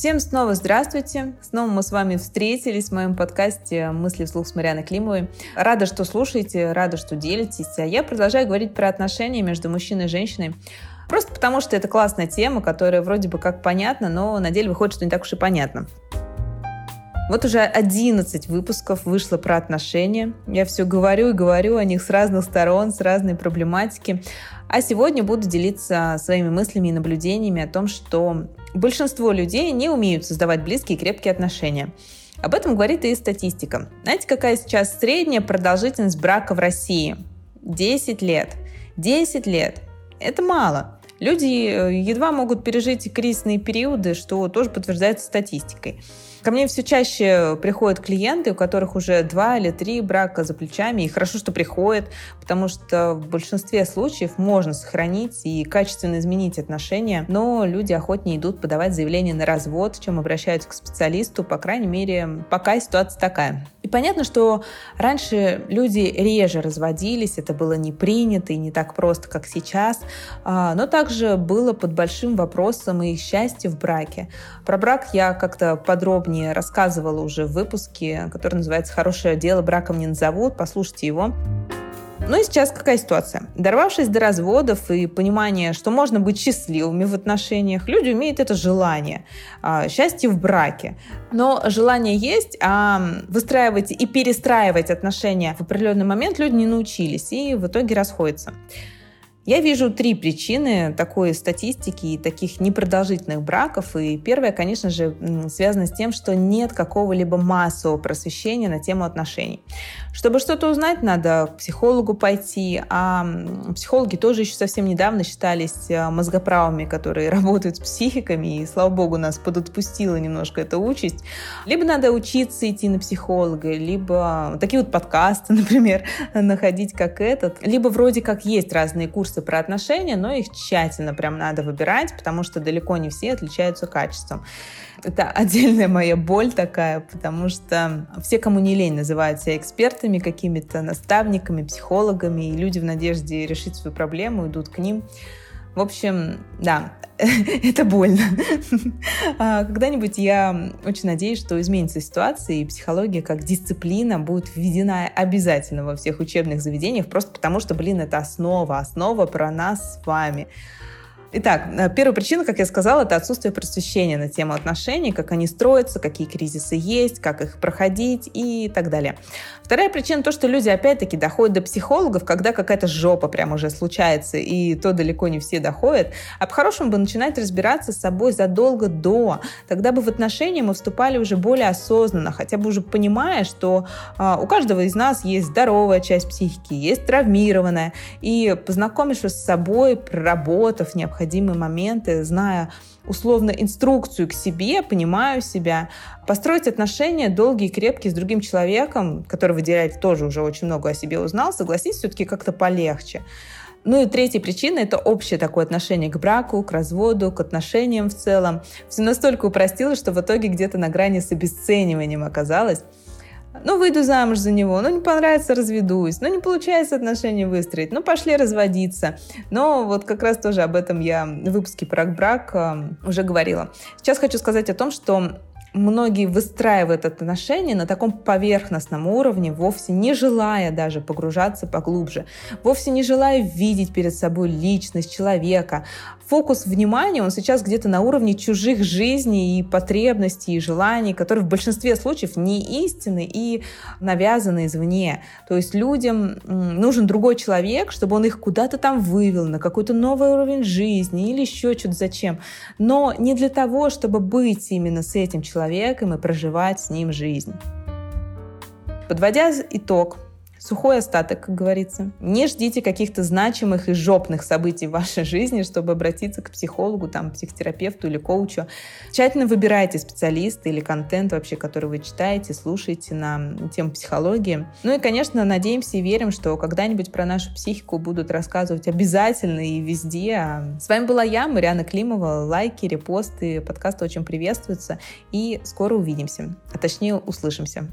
Всем снова здравствуйте. Снова мы с вами встретились в моем подкасте «Мысли вслух» с Марианой Климовой. Рада, что слушаете, рада, что делитесь. А я продолжаю говорить про отношения между мужчиной и женщиной. Просто потому, что это классная тема, которая вроде бы как понятна, но на деле выходит, что не так уж и понятно. Вот уже 11 выпусков вышло про отношения. Я все говорю и говорю о них с разных сторон, с разной проблематики. А сегодня буду делиться своими мыслями и наблюдениями о том, что большинство людей не умеют создавать близкие и крепкие отношения. Об этом говорит и статистика. Знаете, какая сейчас средняя продолжительность брака в России? 10 лет. 10 лет. Это мало. Люди э, едва могут пережить кризисные периоды, что тоже подтверждается статистикой. Ко мне все чаще приходят клиенты, у которых уже два или три брака за плечами. И хорошо, что приходят, потому что в большинстве случаев можно сохранить и качественно изменить отношения, но люди охотнее идут подавать заявление на развод, чем обращаются к специалисту, по крайней мере, пока ситуация такая. Понятно, что раньше люди реже разводились, это было не принято и не так просто, как сейчас, а, но также было под большим вопросом и счастье в браке. Про брак я как-то подробнее рассказывала уже в выпуске, который называется «Хорошее дело браком не назовут», послушайте его. Ну и сейчас какая ситуация? Дорвавшись до разводов и понимания, что можно быть счастливыми в отношениях, люди имеют это желание, а, счастье в браке. Но желание есть, а выстраивать и перестраивать отношения в определенный момент люди не научились и в итоге расходятся. Я вижу три причины такой статистики и таких непродолжительных браков. И первая, конечно же, связана с тем, что нет какого-либо массового просвещения на тему отношений. Чтобы что-то узнать, надо к психологу пойти, а психологи тоже еще совсем недавно считались э, мозгоправами, которые работают с психиками, и, слава богу, нас подотпустила немножко эта участь. Либо надо учиться идти на психолога, либо такие вот подкасты, например, находить как этот, либо вроде как есть разные курсы про отношения, но их тщательно прям надо выбирать, потому что далеко не все отличаются качеством. Это отдельная моя боль такая, потому что все, кому не лень, называют себя экспертами, какими-то наставниками, психологами, и люди в надежде решить свою проблему идут к ним. В общем, да, это больно. А когда-нибудь я очень надеюсь, что изменится ситуация, и психология как дисциплина будет введена обязательно во всех учебных заведениях, просто потому что, блин, это основа, основа про нас с вами. Итак, э, первая причина, как я сказала, это отсутствие просвещения на тему отношений, как они строятся, какие кризисы есть, как их проходить и так далее. Вторая причина то, что люди опять-таки доходят до психологов, когда какая-то жопа прям уже случается, и то далеко не все доходят. А по-хорошему бы начинать разбираться с собой задолго до. Тогда бы в отношения мы вступали уже более осознанно, хотя бы уже понимая, что а, у каждого из нас есть здоровая часть психики, есть травмированная. И познакомившись с собой, проработав необходимые моменты, зная условно инструкцию к себе, понимаю себя, построить отношения долгие и крепкие с другим человеком, который выделяет тоже уже очень много о себе узнал, согласись, все-таки как-то полегче. Ну и третья причина – это общее такое отношение к браку, к разводу, к отношениям в целом. Все настолько упростилось, что в итоге где-то на грани с обесцениванием оказалось. Ну, выйду замуж за него, ну, не понравится, разведусь, ну, не получается отношения выстроить, ну, пошли разводиться. Но вот как раз тоже об этом я в выпуске про брак э, уже говорила. Сейчас хочу сказать о том, что многие выстраивают отношения на таком поверхностном уровне, вовсе не желая даже погружаться поглубже, вовсе не желая видеть перед собой личность человека. Фокус внимания, он сейчас где-то на уровне чужих жизней и потребностей, и желаний, которые в большинстве случаев не истинны и навязаны извне. То есть людям нужен другой человек, чтобы он их куда-то там вывел, на какой-то новый уровень жизни или еще что-то зачем. Но не для того, чтобы быть именно с этим человеком и проживать с ним жизнь. Подводя итог, сухой остаток, как говорится. Не ждите каких-то значимых и жопных событий в вашей жизни, чтобы обратиться к психологу, там, психотерапевту или коучу. Тщательно выбирайте специалиста или контент вообще, который вы читаете, слушаете на тему психологии. Ну и, конечно, надеемся и верим, что когда-нибудь про нашу психику будут рассказывать обязательно и везде. С вами была я, Мариана Климова. Лайки, репосты, подкасты очень приветствуются. И скоро увидимся, а точнее услышимся.